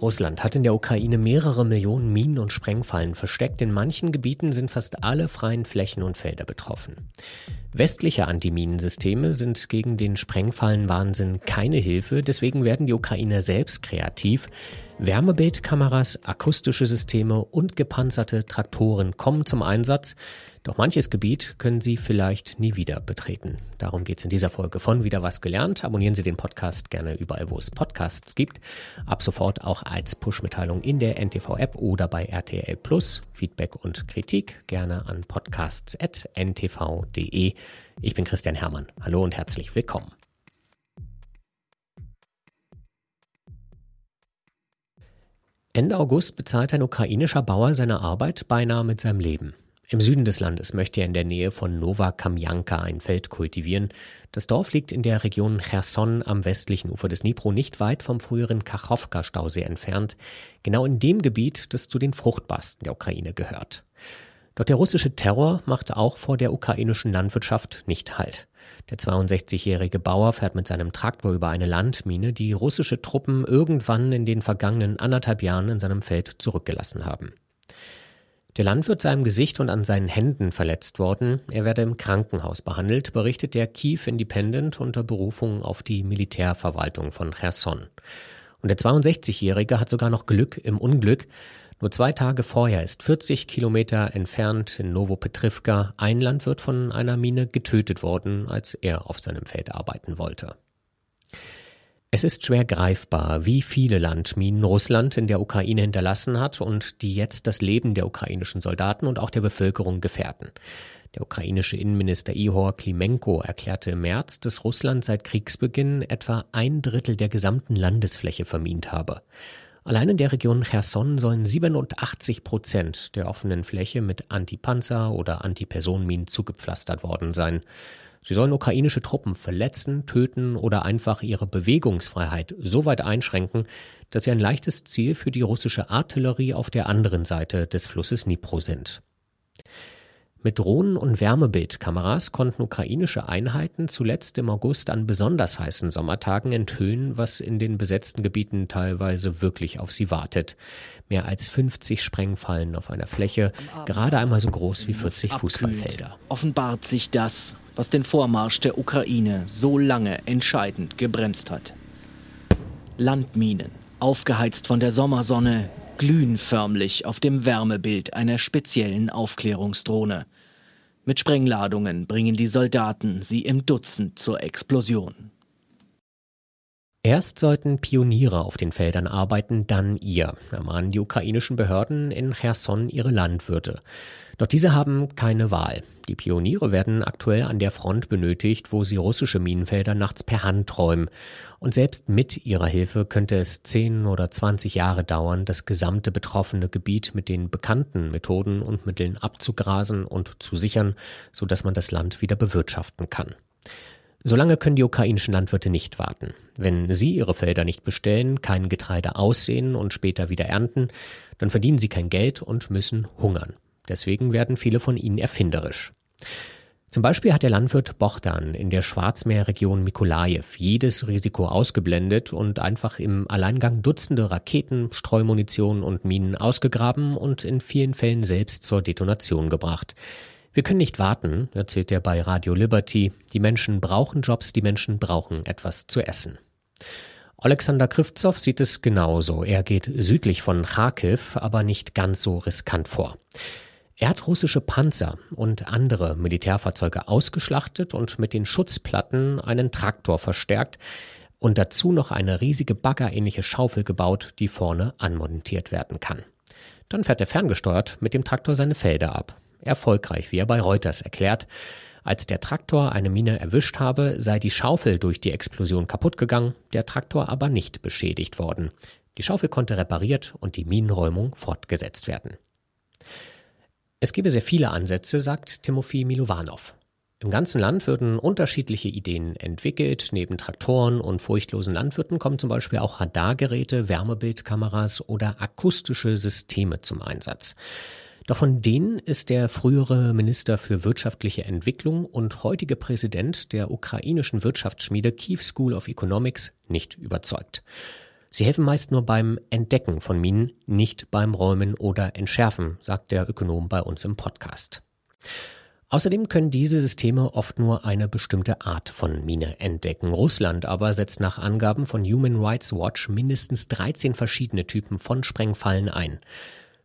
Russland hat in der Ukraine mehrere Millionen Minen und Sprengfallen versteckt. In manchen Gebieten sind fast alle freien Flächen und Felder betroffen. Westliche Antiminensysteme sind gegen den Sprengfallenwahnsinn keine Hilfe. Deswegen werden die Ukrainer selbst kreativ. Wärmebildkameras, akustische Systeme und gepanzerte Traktoren kommen zum Einsatz. Doch manches Gebiet können Sie vielleicht nie wieder betreten. Darum geht es in dieser Folge von Wieder was gelernt. Abonnieren Sie den Podcast gerne überall, wo es Podcasts gibt. Ab sofort auch als Push-Mitteilung in der NTV-App oder bei RTL Plus. Feedback und Kritik gerne an podcasts.ntv.de. Ich bin Christian Hermann. Hallo und herzlich willkommen. Ende August bezahlt ein ukrainischer Bauer seine Arbeit beinahe mit seinem Leben. Im Süden des Landes möchte er in der Nähe von Nova Kamjanka ein Feld kultivieren. Das Dorf liegt in der Region Cherson am westlichen Ufer des Dnipro, nicht weit vom früheren Kachowka-Stausee entfernt, genau in dem Gebiet, das zu den fruchtbarsten der Ukraine gehört. Doch der russische Terror machte auch vor der ukrainischen Landwirtschaft nicht Halt. Der 62-jährige Bauer fährt mit seinem Traktor über eine Landmine, die russische Truppen irgendwann in den vergangenen anderthalb Jahren in seinem Feld zurückgelassen haben. Der Landwirt sei im Gesicht und an seinen Händen verletzt worden. Er werde im Krankenhaus behandelt, berichtet der Kiew Independent unter Berufung auf die Militärverwaltung von Cherson. Und der 62-Jährige hat sogar noch Glück im Unglück. Nur zwei Tage vorher ist 40 Kilometer entfernt in Novopetrivka ein Landwirt von einer Mine getötet worden, als er auf seinem Feld arbeiten wollte. Es ist schwer greifbar, wie viele Landminen Russland in der Ukraine hinterlassen hat und die jetzt das Leben der ukrainischen Soldaten und auch der Bevölkerung gefährden. Der ukrainische Innenminister Ihor Klimenko erklärte im März, dass Russland seit Kriegsbeginn etwa ein Drittel der gesamten Landesfläche vermint habe. Allein in der Region Cherson sollen 87 Prozent der offenen Fläche mit Antipanzer- oder Antipersonenminen zugepflastert worden sein. Sie sollen ukrainische Truppen verletzen, töten oder einfach ihre Bewegungsfreiheit so weit einschränken, dass sie ein leichtes Ziel für die russische Artillerie auf der anderen Seite des Flusses Dnipro sind. Mit Drohnen und Wärmebildkameras konnten ukrainische Einheiten zuletzt im August an besonders heißen Sommertagen enthüllen, was in den besetzten Gebieten teilweise wirklich auf sie wartet. Mehr als 50 Sprengfallen auf einer Fläche, gerade einmal so groß wie 40 Fußballfelder. Offenbart sich das, was den Vormarsch der Ukraine so lange entscheidend gebremst hat. Landminen, aufgeheizt von der Sommersonne, glühen förmlich auf dem Wärmebild einer speziellen Aufklärungsdrohne. Mit Sprengladungen bringen die Soldaten sie im Dutzend zur Explosion. Erst sollten Pioniere auf den Feldern arbeiten, dann ihr, ermahnen die ukrainischen Behörden in Cherson ihre Landwirte. Doch diese haben keine Wahl. Die Pioniere werden aktuell an der Front benötigt, wo sie russische Minenfelder nachts per Hand räumen. Und selbst mit ihrer Hilfe könnte es 10 oder 20 Jahre dauern, das gesamte betroffene Gebiet mit den bekannten Methoden und Mitteln abzugrasen und zu sichern, sodass man das Land wieder bewirtschaften kann. Solange können die ukrainischen Landwirte nicht warten. Wenn sie ihre Felder nicht bestellen, kein Getreide aussehen und später wieder ernten, dann verdienen sie kein Geld und müssen hungern. Deswegen werden viele von ihnen erfinderisch. Zum Beispiel hat der Landwirt Bochdan in der Schwarzmeerregion Mikolajew jedes Risiko ausgeblendet und einfach im Alleingang Dutzende Raketen, Streumunition und Minen ausgegraben und in vielen Fällen selbst zur Detonation gebracht. Wir können nicht warten, erzählt er bei Radio Liberty. Die Menschen brauchen Jobs, die Menschen brauchen etwas zu essen. Alexander Krivtsov sieht es genauso. Er geht südlich von Kharkiv, aber nicht ganz so riskant vor. Er hat russische Panzer und andere Militärfahrzeuge ausgeschlachtet und mit den Schutzplatten einen Traktor verstärkt und dazu noch eine riesige baggerähnliche Schaufel gebaut, die vorne anmontiert werden kann. Dann fährt er ferngesteuert mit dem Traktor seine Felder ab erfolgreich, wie er bei Reuters erklärt. Als der Traktor eine Mine erwischt habe, sei die Schaufel durch die Explosion kaputt gegangen, der Traktor aber nicht beschädigt worden. Die Schaufel konnte repariert und die Minenräumung fortgesetzt werden. Es gebe sehr viele Ansätze, sagt Timofei Milovanov. Im ganzen Land würden unterschiedliche Ideen entwickelt. Neben Traktoren und furchtlosen Landwirten kommen zum Beispiel auch Radargeräte, Wärmebildkameras oder akustische Systeme zum Einsatz. Doch von denen ist der frühere Minister für wirtschaftliche Entwicklung und heutige Präsident der ukrainischen Wirtschaftsschmiede Kiev School of Economics nicht überzeugt. Sie helfen meist nur beim Entdecken von Minen, nicht beim Räumen oder Entschärfen, sagt der Ökonom bei uns im Podcast. Außerdem können diese Systeme oft nur eine bestimmte Art von Mine entdecken. Russland aber setzt nach Angaben von Human Rights Watch mindestens 13 verschiedene Typen von Sprengfallen ein.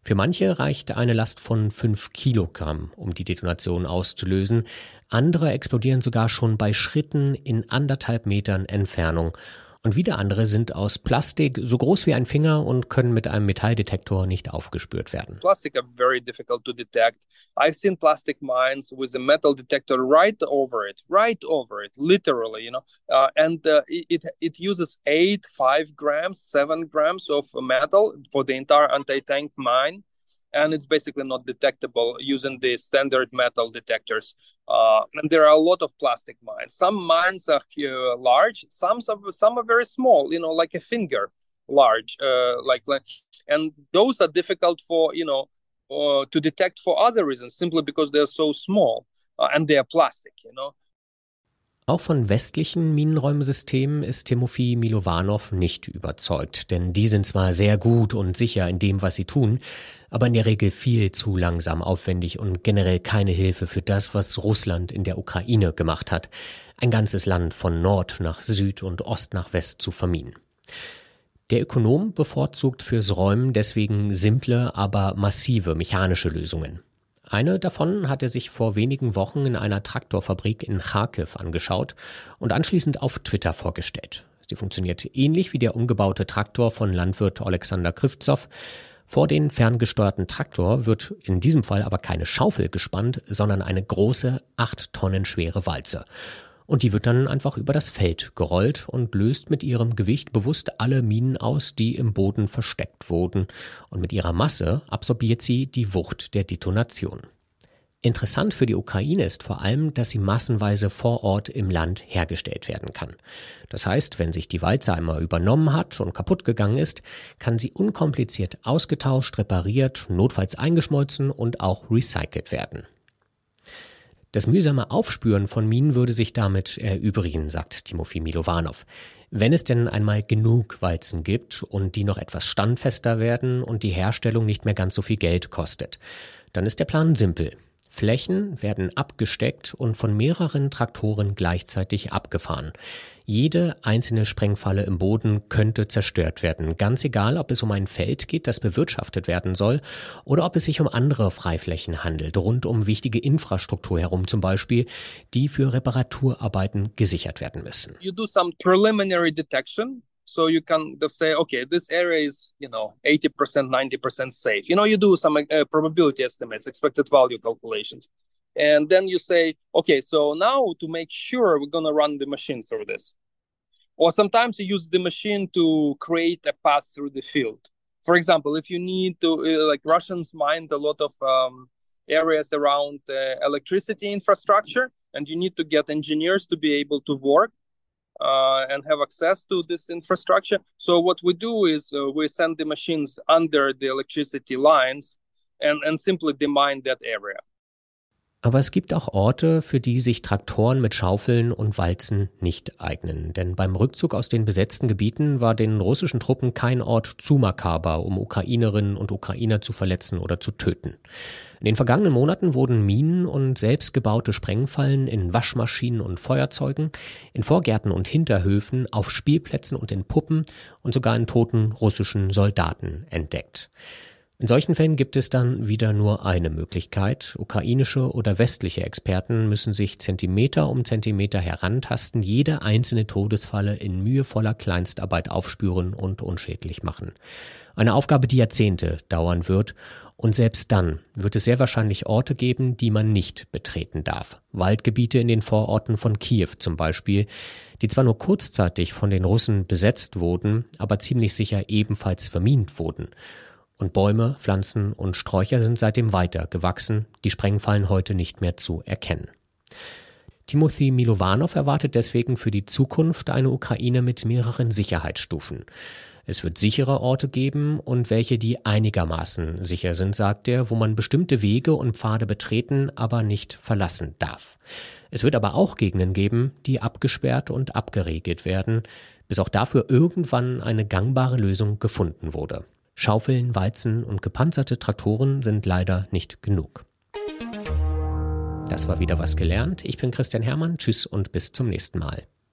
Für manche reicht eine Last von 5 Kilogramm, um die Detonation auszulösen. Andere explodieren sogar schon bei Schritten in anderthalb Metern Entfernung und wieder andere sind aus Plastik so groß wie ein Finger und können mit einem Metalldetektor nicht aufgespürt werden. Plastic are very difficult to detect. I've seen plastic mines with a metal detector right over it, right over it, literally, you know. Uh, and uh, it it uses eight, five grams, seven grams of metal for the entire anti-tank mine. and it's basically not detectable using the standard metal detectors. Uh, and there are a lot of plastic mines. Some mines are uh, large, some some are very small, you know, like a finger large, uh, like, like, and those are difficult for you know uh, to detect for other reasons, simply because they're so small uh, and they are plastic, you know. Auch von westlichen Minenräumsystemen ist Timofei Milovanov nicht überzeugt, denn die sind zwar sehr gut und sicher in dem, was sie tun, aber in der Regel viel zu langsam, aufwendig und generell keine Hilfe für das, was Russland in der Ukraine gemacht hat, ein ganzes Land von Nord nach Süd und Ost nach West zu verminen. Der Ökonom bevorzugt fürs Räumen deswegen simple, aber massive mechanische Lösungen. Eine davon hat er sich vor wenigen Wochen in einer Traktorfabrik in Kharkiv angeschaut und anschließend auf Twitter vorgestellt. Sie funktioniert ähnlich wie der umgebaute Traktor von Landwirt Alexander Krivtsov. Vor den ferngesteuerten Traktor wird in diesem Fall aber keine Schaufel gespannt, sondern eine große, acht Tonnen schwere Walze. Und die wird dann einfach über das Feld gerollt und löst mit ihrem Gewicht bewusst alle Minen aus, die im Boden versteckt wurden. Und mit ihrer Masse absorbiert sie die Wucht der Detonation. Interessant für die Ukraine ist vor allem, dass sie massenweise vor Ort im Land hergestellt werden kann. Das heißt, wenn sich die Walze einmal übernommen hat und kaputt gegangen ist, kann sie unkompliziert ausgetauscht, repariert, notfalls eingeschmolzen und auch recycelt werden. Das mühsame Aufspüren von Minen würde sich damit erübrigen, sagt Timofei Milovanov. Wenn es denn einmal genug Walzen gibt und die noch etwas standfester werden und die Herstellung nicht mehr ganz so viel Geld kostet, dann ist der Plan simpel. Flächen werden abgesteckt und von mehreren Traktoren gleichzeitig abgefahren. Jede einzelne Sprengfalle im Boden könnte zerstört werden, ganz egal, ob es um ein Feld geht, das bewirtschaftet werden soll, oder ob es sich um andere Freiflächen handelt, rund um wichtige Infrastruktur herum zum Beispiel, die für Reparaturarbeiten gesichert werden müssen. You do some preliminary detection so you can say okay this area is you know 80% 90% safe. You know you do some uh, probability estimates expected value calculations. And then you say okay so now to make sure we're going to run the machine through this. Or sometimes you use the machine to create a path through the field. For example if you need to uh, like russians mined a lot of um, areas around uh, electricity infrastructure and you need to get engineers to be able to work uh, and have access to this infrastructure. So what we do is uh, we send the machines under the electricity lines and, and simply demine that area. Aber es gibt auch Orte, für die sich Traktoren mit Schaufeln und Walzen nicht eignen. Denn beim Rückzug aus den besetzten Gebieten war den russischen Truppen kein Ort zu makaber, um Ukrainerinnen und Ukrainer zu verletzen oder zu töten. In den vergangenen Monaten wurden Minen und selbstgebaute Sprengfallen in Waschmaschinen und Feuerzeugen, in Vorgärten und Hinterhöfen, auf Spielplätzen und in Puppen und sogar in toten russischen Soldaten entdeckt. In solchen Fällen gibt es dann wieder nur eine Möglichkeit. Ukrainische oder westliche Experten müssen sich Zentimeter um Zentimeter herantasten, jede einzelne Todesfalle in mühevoller Kleinstarbeit aufspüren und unschädlich machen. Eine Aufgabe, die Jahrzehnte dauern wird. Und selbst dann wird es sehr wahrscheinlich Orte geben, die man nicht betreten darf. Waldgebiete in den Vororten von Kiew zum Beispiel, die zwar nur kurzzeitig von den Russen besetzt wurden, aber ziemlich sicher ebenfalls vermint wurden. Und Bäume, Pflanzen und Sträucher sind seitdem weiter gewachsen, die Sprengfallen heute nicht mehr zu erkennen. Timothy Milovanov erwartet deswegen für die Zukunft eine Ukraine mit mehreren Sicherheitsstufen. Es wird sichere Orte geben und welche, die einigermaßen sicher sind, sagt er, wo man bestimmte Wege und Pfade betreten, aber nicht verlassen darf. Es wird aber auch Gegenden geben, die abgesperrt und abgeregelt werden, bis auch dafür irgendwann eine gangbare Lösung gefunden wurde. Schaufeln, Walzen und gepanzerte Traktoren sind leider nicht genug. Das war wieder was gelernt. Ich bin Christian Hermann. Tschüss und bis zum nächsten Mal.